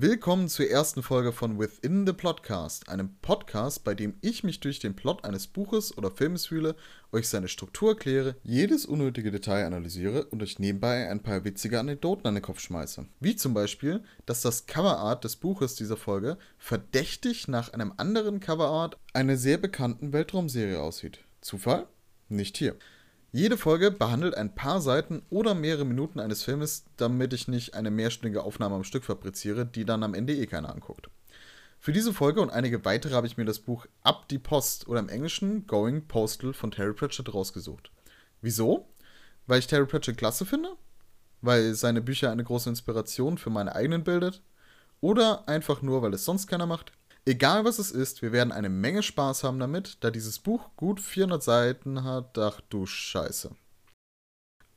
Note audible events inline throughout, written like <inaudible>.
Willkommen zur ersten Folge von Within the Plotcast, einem Podcast, bei dem ich mich durch den Plot eines Buches oder Filmes fühle, euch seine Struktur erkläre, jedes unnötige Detail analysiere und euch nebenbei ein paar witzige Anekdoten an den Kopf schmeiße. Wie zum Beispiel, dass das Coverart des Buches dieser Folge verdächtig nach einem anderen Coverart einer sehr bekannten Weltraumserie aussieht. Zufall? Nicht hier. Jede Folge behandelt ein paar Seiten oder mehrere Minuten eines Filmes, damit ich nicht eine mehrstündige Aufnahme am Stück fabriziere, die dann am Ende eh keiner anguckt. Für diese Folge und einige weitere habe ich mir das Buch Ab die Post oder im Englischen Going Postal von Terry Pratchett rausgesucht. Wieso? Weil ich Terry Pratchett klasse finde? Weil seine Bücher eine große Inspiration für meine eigenen bildet? Oder einfach nur, weil es sonst keiner macht? Egal was es ist, wir werden eine Menge Spaß haben damit, da dieses Buch gut 400 Seiten hat. Ach du Scheiße.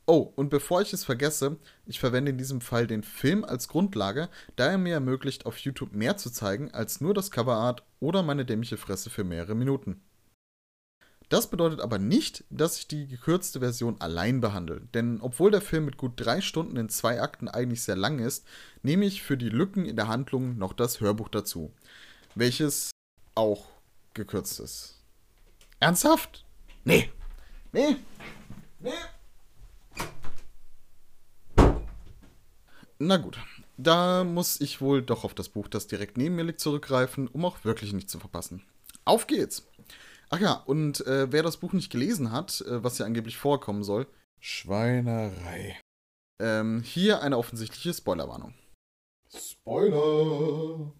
Oh, und bevor ich es vergesse, ich verwende in diesem Fall den Film als Grundlage, da er mir ermöglicht, auf YouTube mehr zu zeigen als nur das Coverart oder meine dämliche Fresse für mehrere Minuten. Das bedeutet aber nicht, dass ich die gekürzte Version allein behandle, denn obwohl der Film mit gut drei Stunden in zwei Akten eigentlich sehr lang ist, nehme ich für die Lücken in der Handlung noch das Hörbuch dazu welches auch gekürzt ist. Ernsthaft? Nee. Nee. Nee. Na gut, da muss ich wohl doch auf das Buch, das direkt neben mir liegt, zurückgreifen, um auch wirklich nichts zu verpassen. Auf geht's! Ach ja, und äh, wer das Buch nicht gelesen hat, äh, was ja angeblich vorkommen soll, Schweinerei. Ähm, hier eine offensichtliche Spoilerwarnung. Spoiler!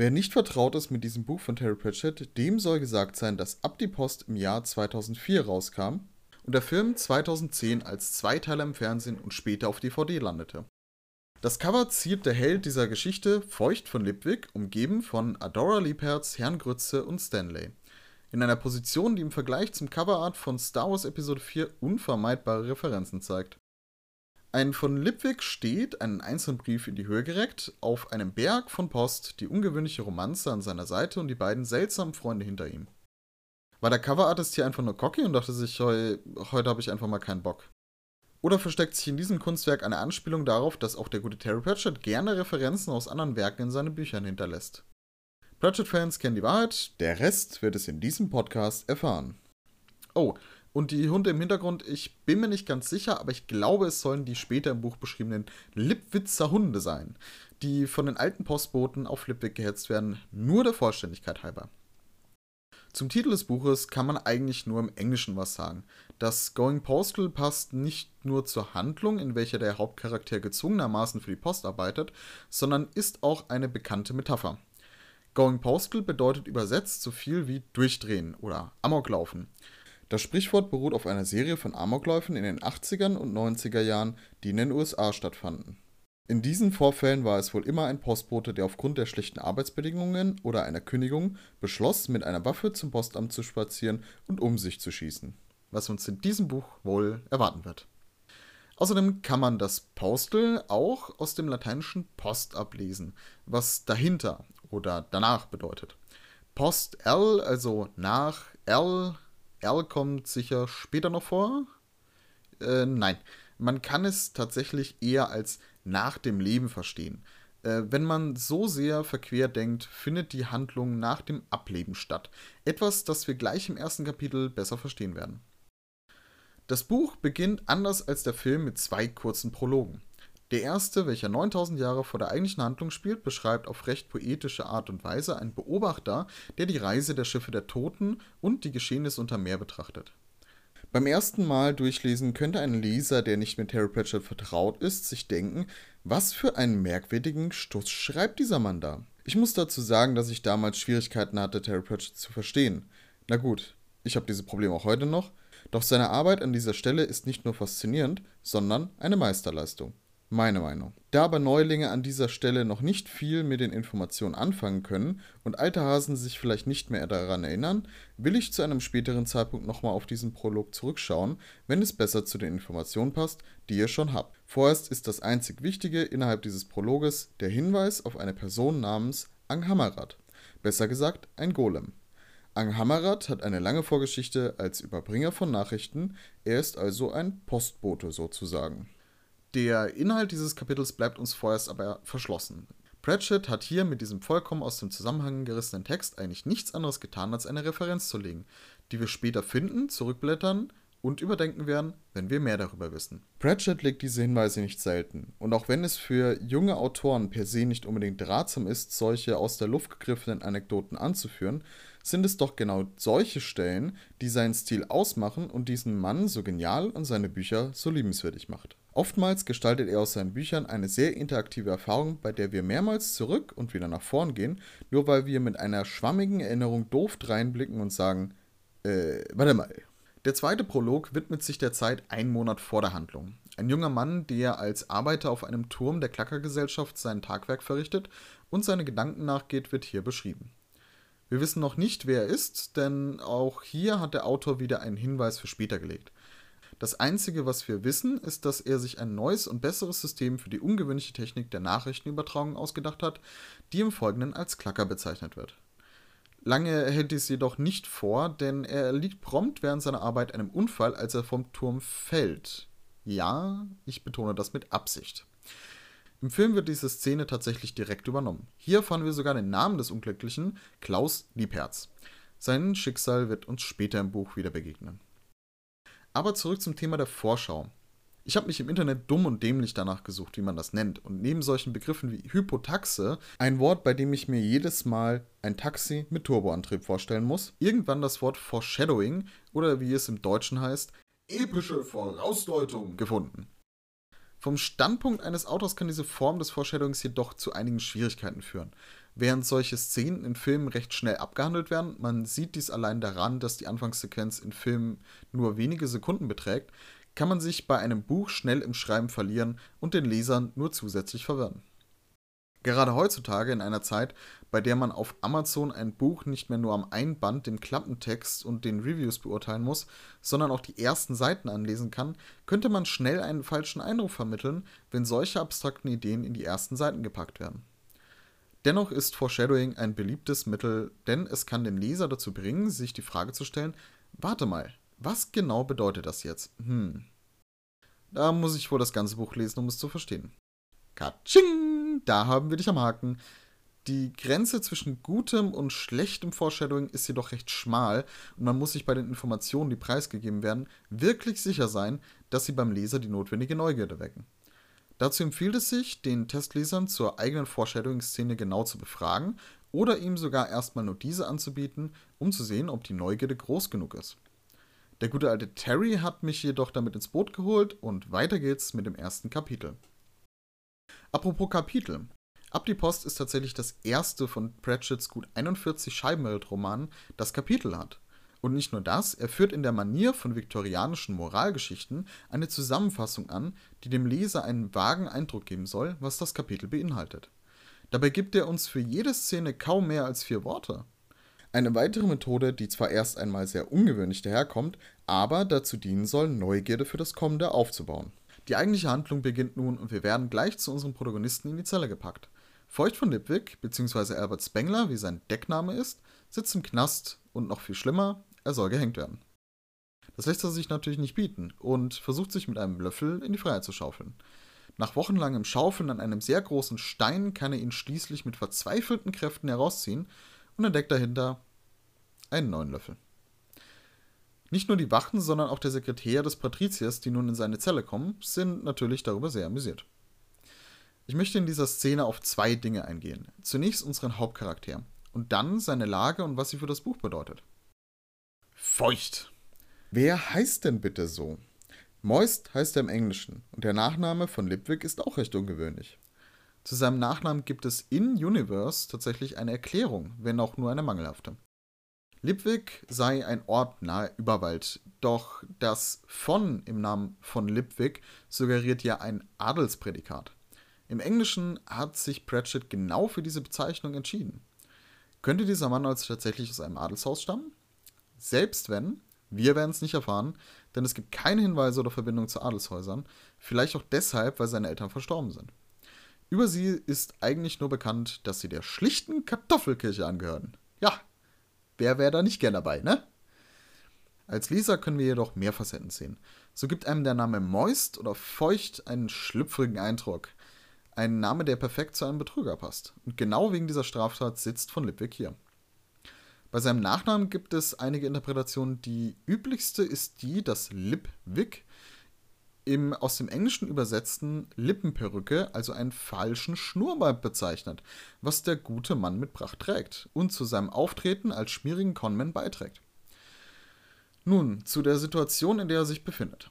Wer nicht vertraut ist mit diesem Buch von Terry Pratchett, dem soll gesagt sein, dass Ab die Post im Jahr 2004 rauskam und der Film 2010 als Zweiteiler im Fernsehen und später auf DVD landete. Das Cover ziert der Held dieser Geschichte, Feucht von Lipwig, umgeben von Adora Liebherz, Herrn Grütze und Stanley. In einer Position, die im Vergleich zum Coverart von Star Wars Episode 4 unvermeidbare Referenzen zeigt. Ein von Lipwig steht, einen einzelnen Brief in die Höhe gereckt, auf einem Berg von Post, die ungewöhnliche Romanze an seiner Seite und die beiden seltsamen Freunde hinter ihm. War der Coverartist hier einfach nur cocky und dachte sich, heu, heute habe ich einfach mal keinen Bock? Oder versteckt sich in diesem Kunstwerk eine Anspielung darauf, dass auch der gute Terry Pratchett gerne Referenzen aus anderen Werken in seinen Büchern hinterlässt? Pratchett-Fans kennen die Wahrheit, der Rest wird es in diesem Podcast erfahren. Oh, und die Hunde im Hintergrund, ich bin mir nicht ganz sicher, aber ich glaube, es sollen die später im Buch beschriebenen Lipwitzer Hunde sein, die von den alten Postboten auf Lipwig gehetzt werden, nur der Vollständigkeit halber. Zum Titel des Buches kann man eigentlich nur im Englischen was sagen. Das Going Postal passt nicht nur zur Handlung, in welcher der Hauptcharakter gezwungenermaßen für die Post arbeitet, sondern ist auch eine bekannte Metapher. Going Postal bedeutet übersetzt so viel wie durchdrehen oder Amoklaufen. Das Sprichwort beruht auf einer Serie von Amokläufen in den 80er und 90er Jahren, die in den USA stattfanden. In diesen Vorfällen war es wohl immer ein Postbote, der aufgrund der schlechten Arbeitsbedingungen oder einer Kündigung beschloss, mit einer Waffe zum Postamt zu spazieren und um sich zu schießen. Was uns in diesem Buch wohl erwarten wird. Außerdem kann man das Postal auch aus dem lateinischen Post ablesen, was dahinter oder danach bedeutet. Post L, also nach L, L kommt sicher später noch vor. Äh, nein, man kann es tatsächlich eher als nach dem Leben verstehen. Äh, wenn man so sehr verquer denkt, findet die Handlung nach dem Ableben statt. Etwas, das wir gleich im ersten Kapitel besser verstehen werden. Das Buch beginnt anders als der Film mit zwei kurzen Prologen. Der erste, welcher 9000 Jahre vor der eigentlichen Handlung spielt, beschreibt auf recht poetische Art und Weise einen Beobachter, der die Reise der Schiffe der Toten und die Geschehnisse unter Meer betrachtet. Beim ersten Mal durchlesen könnte ein Leser, der nicht mit Terry Pratchett vertraut ist, sich denken, was für einen merkwürdigen Stuss schreibt dieser Mann da. Ich muss dazu sagen, dass ich damals Schwierigkeiten hatte, Terry Pratchett zu verstehen. Na gut, ich habe diese Probleme auch heute noch, doch seine Arbeit an dieser Stelle ist nicht nur faszinierend, sondern eine Meisterleistung. Meine Meinung. Da aber Neulinge an dieser Stelle noch nicht viel mit den Informationen anfangen können und alte Hasen sich vielleicht nicht mehr daran erinnern, will ich zu einem späteren Zeitpunkt nochmal auf diesen Prolog zurückschauen, wenn es besser zu den Informationen passt, die ihr schon habt. Vorerst ist das einzig Wichtige innerhalb dieses Prologes der Hinweis auf eine Person namens Anghammerat. Besser gesagt, ein Golem. Anghammerat hat eine lange Vorgeschichte als Überbringer von Nachrichten, er ist also ein Postbote sozusagen. Der Inhalt dieses Kapitels bleibt uns vorerst aber verschlossen. Pratchett hat hier mit diesem vollkommen aus dem Zusammenhang gerissenen Text eigentlich nichts anderes getan, als eine Referenz zu legen, die wir später finden, zurückblättern und überdenken werden, wenn wir mehr darüber wissen. Pratchett legt diese Hinweise nicht selten, und auch wenn es für junge Autoren per se nicht unbedingt ratsam ist, solche aus der Luft gegriffenen Anekdoten anzuführen, sind es doch genau solche Stellen, die seinen Stil ausmachen und diesen Mann so genial und seine Bücher so liebenswürdig macht. Oftmals gestaltet er aus seinen Büchern eine sehr interaktive Erfahrung, bei der wir mehrmals zurück und wieder nach vorn gehen, nur weil wir mit einer schwammigen Erinnerung doof reinblicken und sagen, äh, warte mal. Der zweite Prolog widmet sich der Zeit einen Monat vor der Handlung. Ein junger Mann, der als Arbeiter auf einem Turm der Klackergesellschaft sein Tagwerk verrichtet und seine Gedanken nachgeht, wird hier beschrieben. Wir wissen noch nicht, wer er ist, denn auch hier hat der Autor wieder einen Hinweis für später gelegt. Das Einzige, was wir wissen, ist, dass er sich ein neues und besseres System für die ungewöhnliche Technik der Nachrichtenübertragung ausgedacht hat, die im Folgenden als Klacker bezeichnet wird. Lange hält dies jedoch nicht vor, denn er erliegt prompt während seiner Arbeit einem Unfall, als er vom Turm fällt. Ja, ich betone das mit Absicht. Im Film wird diese Szene tatsächlich direkt übernommen. Hier erfahren wir sogar den Namen des Unglücklichen, Klaus Liebherz. Sein Schicksal wird uns später im Buch wieder begegnen. Aber zurück zum Thema der Vorschau. Ich habe mich im Internet dumm und dämlich danach gesucht, wie man das nennt. Und neben solchen Begriffen wie Hypotaxe, ein Wort, bei dem ich mir jedes Mal ein Taxi mit Turboantrieb vorstellen muss, irgendwann das Wort Foreshadowing oder wie es im Deutschen heißt, epische Vorausdeutung gefunden. Vom Standpunkt eines Autors kann diese Form des Foreshadowings jedoch zu einigen Schwierigkeiten führen. Während solche Szenen in Filmen recht schnell abgehandelt werden, man sieht dies allein daran, dass die Anfangssequenz in Filmen nur wenige Sekunden beträgt, kann man sich bei einem Buch schnell im Schreiben verlieren und den Lesern nur zusätzlich verwirren. Gerade heutzutage in einer Zeit, bei der man auf Amazon ein Buch nicht mehr nur am Einband den Klappentext und den Reviews beurteilen muss, sondern auch die ersten Seiten anlesen kann, könnte man schnell einen falschen Eindruck vermitteln, wenn solche abstrakten Ideen in die ersten Seiten gepackt werden. Dennoch ist Foreshadowing ein beliebtes Mittel, denn es kann den Leser dazu bringen, sich die Frage zu stellen, warte mal, was genau bedeutet das jetzt? Hm. Da muss ich wohl das ganze Buch lesen, um es zu verstehen. Katsching! Da haben wir dich am Haken. Die Grenze zwischen gutem und schlechtem Foreshadowing ist jedoch recht schmal und man muss sich bei den Informationen, die preisgegeben werden, wirklich sicher sein, dass sie beim Leser die notwendige Neugierde wecken. Dazu empfiehlt es sich, den Testlesern zur eigenen Foreshadowing-Szene genau zu befragen oder ihm sogar erstmal nur diese anzubieten, um zu sehen, ob die Neugierde groß genug ist. Der gute alte Terry hat mich jedoch damit ins Boot geholt und weiter geht's mit dem ersten Kapitel. Apropos Kapitel. Ab die Post ist tatsächlich das erste von Pratchetts gut 41 Scheibenweltromanen, das Kapitel hat. Und nicht nur das, er führt in der Manier von viktorianischen Moralgeschichten eine Zusammenfassung an, die dem Leser einen vagen Eindruck geben soll, was das Kapitel beinhaltet. Dabei gibt er uns für jede Szene kaum mehr als vier Worte. Eine weitere Methode, die zwar erst einmal sehr ungewöhnlich daherkommt, aber dazu dienen soll, Neugierde für das Kommende aufzubauen. Die eigentliche Handlung beginnt nun und wir werden gleich zu unserem Protagonisten in die Zelle gepackt. Feucht von Lipwig, bzw. Albert Spengler, wie sein Deckname ist, sitzt im Knast und noch viel schlimmer, er soll gehängt werden. Das lässt er sich natürlich nicht bieten und versucht sich mit einem Löffel in die Freiheit zu schaufeln. Nach wochenlangem Schaufeln an einem sehr großen Stein kann er ihn schließlich mit verzweifelten Kräften herausziehen und entdeckt dahinter einen neuen Löffel. Nicht nur die Wachen, sondern auch der Sekretär des Patriziers, die nun in seine Zelle kommen, sind natürlich darüber sehr amüsiert. Ich möchte in dieser Szene auf zwei Dinge eingehen. Zunächst unseren Hauptcharakter und dann seine Lage und was sie für das Buch bedeutet. Feucht. Wer heißt denn bitte so? Moist heißt er im Englischen und der Nachname von Lipwig ist auch recht ungewöhnlich. Zu seinem Nachnamen gibt es in Universe tatsächlich eine Erklärung, wenn auch nur eine mangelhafte. Lipwig sei ein Ort nahe Überwald, doch das von im Namen von Lipwig suggeriert ja ein Adelsprädikat. Im Englischen hat sich Pratchett genau für diese Bezeichnung entschieden. Könnte dieser Mann also tatsächlich aus einem Adelshaus stammen? Selbst wenn, wir werden es nicht erfahren, denn es gibt keine Hinweise oder Verbindungen zu Adelshäusern, vielleicht auch deshalb, weil seine Eltern verstorben sind. Über sie ist eigentlich nur bekannt, dass sie der schlichten Kartoffelkirche angehören. Ja, wer wäre da nicht gern dabei, ne? Als Leser können wir jedoch mehr Facetten sehen. So gibt einem der Name Moist oder Feucht einen schlüpfrigen Eindruck. Ein Name, der perfekt zu einem Betrüger passt. Und genau wegen dieser Straftat sitzt von Lipwig hier. Bei seinem Nachnamen gibt es einige Interpretationen. Die üblichste ist die, dass Lipwig im aus dem Englischen übersetzten Lippenperücke, also einen falschen Schnurrbart bezeichnet, was der gute Mann mit Pracht trägt und zu seinem Auftreten als schmierigen Conman beiträgt. Nun, zu der Situation, in der er sich befindet.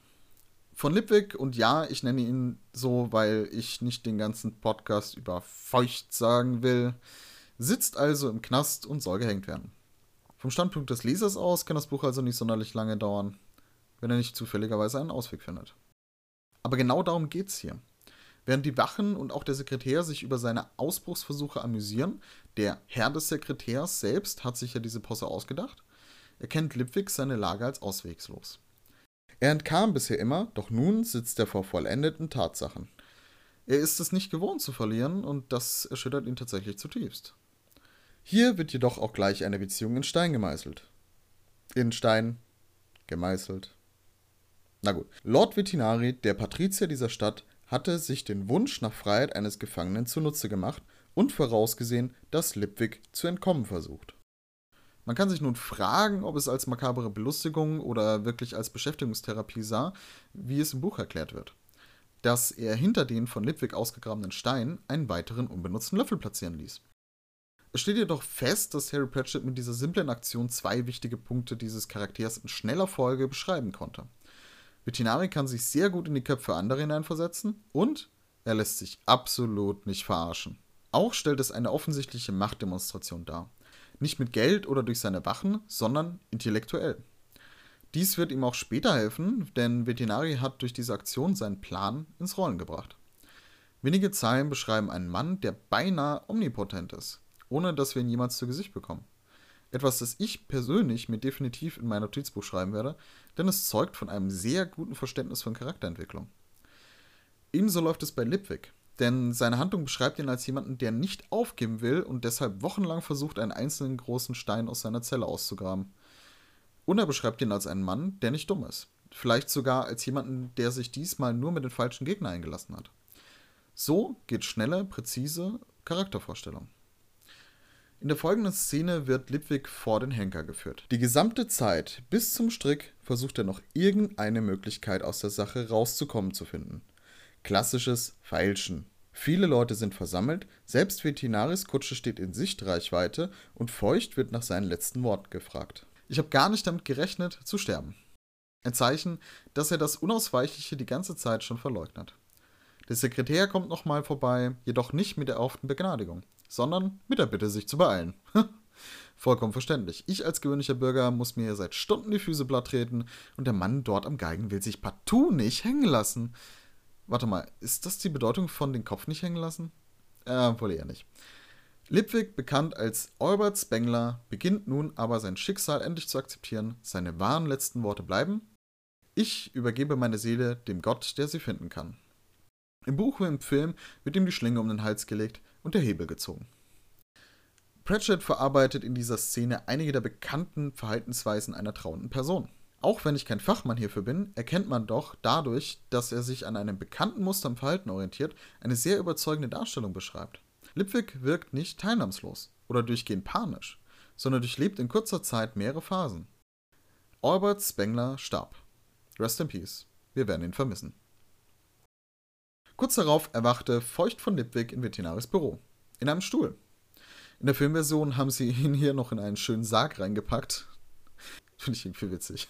Von Lipwig, und ja, ich nenne ihn so, weil ich nicht den ganzen Podcast über feucht sagen will, sitzt also im Knast und soll gehängt werden. Vom Standpunkt des Lesers aus kann das Buch also nicht sonderlich lange dauern, wenn er nicht zufälligerweise einen Ausweg findet. Aber genau darum geht's hier. Während die Wachen und auch der Sekretär sich über seine Ausbruchsversuche amüsieren, der Herr des Sekretärs selbst hat sich ja diese Posse ausgedacht, erkennt Lipwig seine Lage als auswegslos. Er entkam bisher immer, doch nun sitzt er vor vollendeten Tatsachen. Er ist es nicht gewohnt zu verlieren und das erschüttert ihn tatsächlich zutiefst. Hier wird jedoch auch gleich eine Beziehung in Stein gemeißelt. In Stein gemeißelt. Na gut. Lord Vetinari, der Patrizier dieser Stadt, hatte sich den Wunsch nach Freiheit eines Gefangenen zunutze gemacht und vorausgesehen, dass Lipwig zu entkommen versucht. Man kann sich nun fragen, ob es als makabere Belustigung oder wirklich als Beschäftigungstherapie sah, wie es im Buch erklärt wird. Dass er hinter den von Lipwig ausgegrabenen Steinen einen weiteren unbenutzten Löffel platzieren ließ. Es steht jedoch fest, dass Harry Pratchett mit dieser simplen Aktion zwei wichtige Punkte dieses Charakters in schneller Folge beschreiben konnte. Vetinari kann sich sehr gut in die Köpfe anderer hineinversetzen und er lässt sich absolut nicht verarschen. Auch stellt es eine offensichtliche Machtdemonstration dar. Nicht mit Geld oder durch seine Wachen, sondern intellektuell. Dies wird ihm auch später helfen, denn Vetinari hat durch diese Aktion seinen Plan ins Rollen gebracht. Wenige Zeilen beschreiben einen Mann, der beinahe omnipotent ist ohne dass wir ihn jemals zu Gesicht bekommen. Etwas, das ich persönlich mir definitiv in mein Notizbuch schreiben werde, denn es zeugt von einem sehr guten Verständnis von Charakterentwicklung. Ebenso läuft es bei Lipwig, denn seine Handlung beschreibt ihn als jemanden, der nicht aufgeben will und deshalb wochenlang versucht, einen einzelnen großen Stein aus seiner Zelle auszugraben. Und er beschreibt ihn als einen Mann, der nicht dumm ist. Vielleicht sogar als jemanden, der sich diesmal nur mit den falschen Gegnern eingelassen hat. So geht schnelle, präzise Charaktervorstellung. In der folgenden Szene wird Lipwig vor den Henker geführt. Die gesamte Zeit bis zum Strick versucht er noch irgendeine Möglichkeit aus der Sache rauszukommen zu finden. Klassisches Feilschen. Viele Leute sind versammelt, selbst Veterinaris Kutsche steht in Sichtreichweite und Feucht wird nach seinen letzten Worten gefragt. Ich habe gar nicht damit gerechnet, zu sterben. Ein Zeichen, dass er das Unausweichliche die ganze Zeit schon verleugnet. Der Sekretär kommt nochmal vorbei, jedoch nicht mit der erhofften Begnadigung sondern mit der Bitte, sich zu beeilen. <laughs> Vollkommen verständlich. Ich als gewöhnlicher Bürger muss mir seit Stunden die Füße blatt treten und der Mann dort am Geigen will sich partout nicht hängen lassen. Warte mal, ist das die Bedeutung von den Kopf nicht hängen lassen? Äh, wohl eher nicht. Lipwig, bekannt als Albert Spengler, beginnt nun aber sein Schicksal endlich zu akzeptieren. Seine wahren letzten Worte bleiben: Ich übergebe meine Seele dem Gott, der sie finden kann. Im Buch wie im Film wird ihm die Schlinge um den Hals gelegt, und der Hebel gezogen. Pratchett verarbeitet in dieser Szene einige der bekannten Verhaltensweisen einer trauenden Person. Auch wenn ich kein Fachmann hierfür bin, erkennt man doch dadurch, dass er sich an einem bekannten Muster im Verhalten orientiert, eine sehr überzeugende Darstellung beschreibt. Lipwig wirkt nicht teilnahmslos oder durchgehend panisch, sondern durchlebt in kurzer Zeit mehrere Phasen. Albert Spengler starb. Rest in Peace. Wir werden ihn vermissen. Kurz darauf erwachte Feucht von Lipwig in Veterinaris Büro. In einem Stuhl. In der Filmversion haben sie ihn hier noch in einen schönen Sarg reingepackt. Finde ich irgendwie witzig.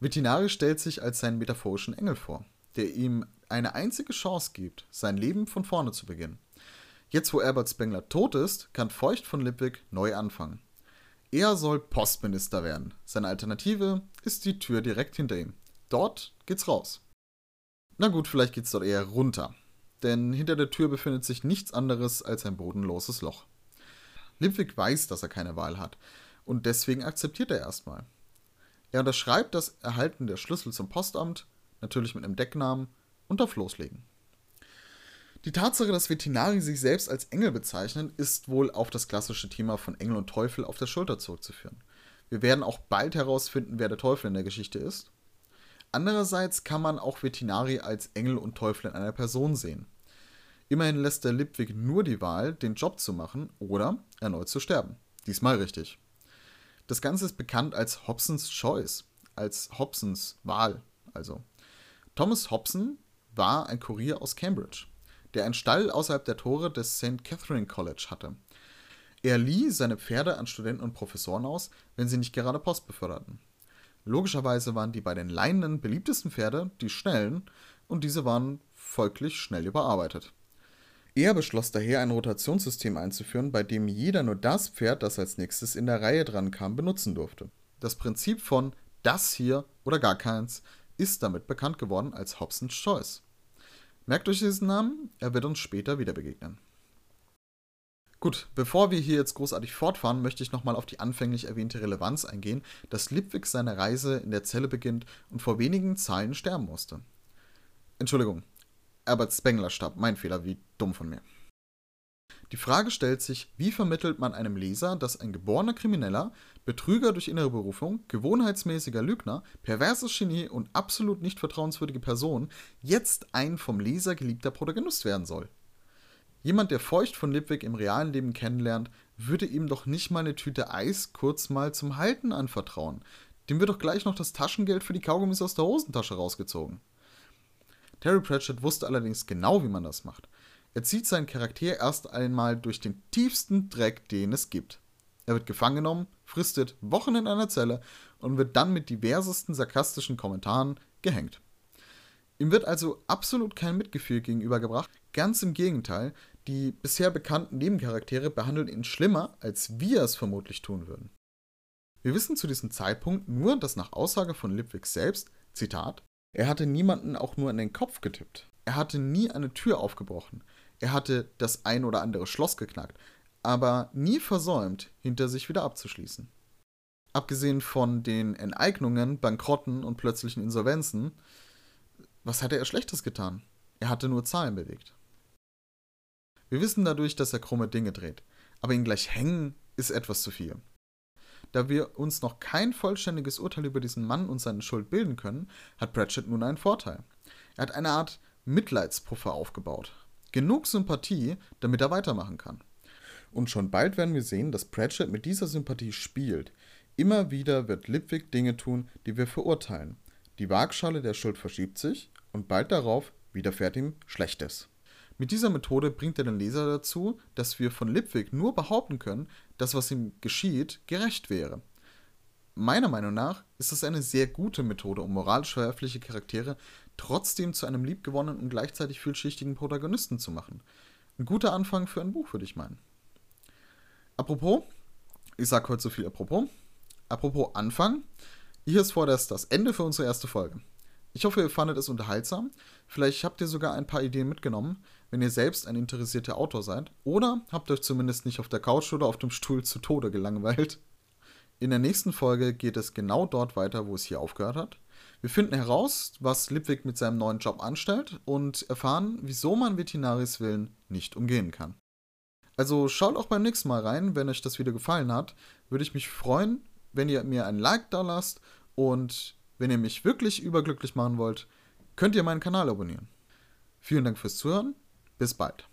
Vetinari stellt sich als seinen metaphorischen Engel vor, der ihm eine einzige Chance gibt, sein Leben von vorne zu beginnen. Jetzt, wo Albert Spengler tot ist, kann Feucht von Lipwig neu anfangen. Er soll Postminister werden. Seine Alternative ist die Tür direkt hinter ihm. Dort geht's raus. Na gut, vielleicht geht's dort eher runter. Denn hinter der Tür befindet sich nichts anderes als ein bodenloses Loch. Lipwig weiß, dass er keine Wahl hat. Und deswegen akzeptiert er erstmal. Er unterschreibt das Erhalten der Schlüssel zum Postamt, natürlich mit einem Decknamen, und darf loslegen. Die Tatsache, dass Vetinari sich selbst als Engel bezeichnen, ist wohl auf das klassische Thema von Engel und Teufel auf der Schulter zurückzuführen. Wir werden auch bald herausfinden, wer der Teufel in der Geschichte ist. Andererseits kann man auch Vetinari als Engel und Teufel in einer Person sehen. Immerhin lässt der Lipwig nur die Wahl, den Job zu machen oder erneut zu sterben. Diesmal richtig. Das Ganze ist bekannt als Hobsons Choice, als Hobsons Wahl also. Thomas Hobson war ein Kurier aus Cambridge, der einen Stall außerhalb der Tore des St. Catherine College hatte. Er lieh seine Pferde an Studenten und Professoren aus, wenn sie nicht gerade Post beförderten. Logischerweise waren die bei den Leinen beliebtesten Pferde die schnellen und diese waren folglich schnell überarbeitet. Er beschloss daher ein Rotationssystem einzuführen, bei dem jeder nur das Pferd, das als nächstes in der Reihe dran kam, benutzen durfte. Das Prinzip von das hier oder gar keins ist damit bekannt geworden als Hobson's Choice. Merkt euch diesen Namen, er wird uns später wieder begegnen. Gut, bevor wir hier jetzt großartig fortfahren, möchte ich nochmal auf die anfänglich erwähnte Relevanz eingehen, dass Lipwig seine Reise in der Zelle beginnt und vor wenigen Zeilen sterben musste. Entschuldigung, Albert Spengler starb, mein Fehler, wie dumm von mir. Die Frage stellt sich, wie vermittelt man einem Leser, dass ein geborener Krimineller, Betrüger durch innere Berufung, gewohnheitsmäßiger Lügner, perverses Genie und absolut nicht vertrauenswürdige Person jetzt ein vom Leser geliebter Protagonist werden soll? Jemand, der Feucht von Lipwig im realen Leben kennenlernt, würde ihm doch nicht mal eine Tüte Eis kurz mal zum Halten anvertrauen. Dem wird doch gleich noch das Taschengeld für die Kaugummis aus der Hosentasche rausgezogen. Terry Pratchett wusste allerdings genau, wie man das macht. Er zieht seinen Charakter erst einmal durch den tiefsten Dreck, den es gibt. Er wird gefangen genommen, fristet Wochen in einer Zelle und wird dann mit diversesten sarkastischen Kommentaren gehängt. Ihm wird also absolut kein Mitgefühl gegenübergebracht, ganz im Gegenteil, die bisher bekannten Nebencharaktere behandeln ihn schlimmer, als wir es vermutlich tun würden. Wir wissen zu diesem Zeitpunkt nur, dass nach Aussage von Lipwig selbst, Zitat, er hatte niemanden auch nur in den Kopf getippt. Er hatte nie eine Tür aufgebrochen. Er hatte das ein oder andere Schloss geknackt, aber nie versäumt, hinter sich wieder abzuschließen. Abgesehen von den Enteignungen, Bankrotten und plötzlichen Insolvenzen, was hatte er Schlechtes getan? Er hatte nur Zahlen bewegt. Wir wissen dadurch, dass er krumme Dinge dreht, aber ihn gleich hängen ist etwas zu viel. Da wir uns noch kein vollständiges Urteil über diesen Mann und seine Schuld bilden können, hat Pratchett nun einen Vorteil. Er hat eine Art Mitleidspuffer aufgebaut. Genug Sympathie, damit er weitermachen kann. Und schon bald werden wir sehen, dass Pratchett mit dieser Sympathie spielt. Immer wieder wird Lipwig Dinge tun, die wir verurteilen. Die Waagschale der Schuld verschiebt sich und bald darauf widerfährt ihm Schlechtes. Mit dieser Methode bringt er den Leser dazu, dass wir von Lipwig nur behaupten können, dass was ihm geschieht, gerecht wäre. Meiner Meinung nach ist das eine sehr gute Methode, um moralisch verwerfliche Charaktere trotzdem zu einem liebgewonnenen und gleichzeitig vielschichtigen Protagonisten zu machen. Ein guter Anfang für ein Buch, würde ich meinen. Apropos, ich sage heute so viel apropos. Apropos Anfang, hier ist vorerst das Ende für unsere erste Folge. Ich hoffe, ihr fandet es unterhaltsam. Vielleicht habt ihr sogar ein paar Ideen mitgenommen, wenn ihr selbst ein interessierter Autor seid. Oder habt euch zumindest nicht auf der Couch oder auf dem Stuhl zu Tode gelangweilt. In der nächsten Folge geht es genau dort weiter, wo es hier aufgehört hat. Wir finden heraus, was Lipwig mit seinem neuen Job anstellt und erfahren, wieso man Veterinaris Willen nicht umgehen kann. Also schaut auch beim nächsten Mal rein, wenn euch das Video gefallen hat. Würde ich mich freuen, wenn ihr mir ein Like da lasst und wenn ihr mich wirklich überglücklich machen wollt, könnt ihr meinen Kanal abonnieren. Vielen Dank fürs Zuhören. Bis bald.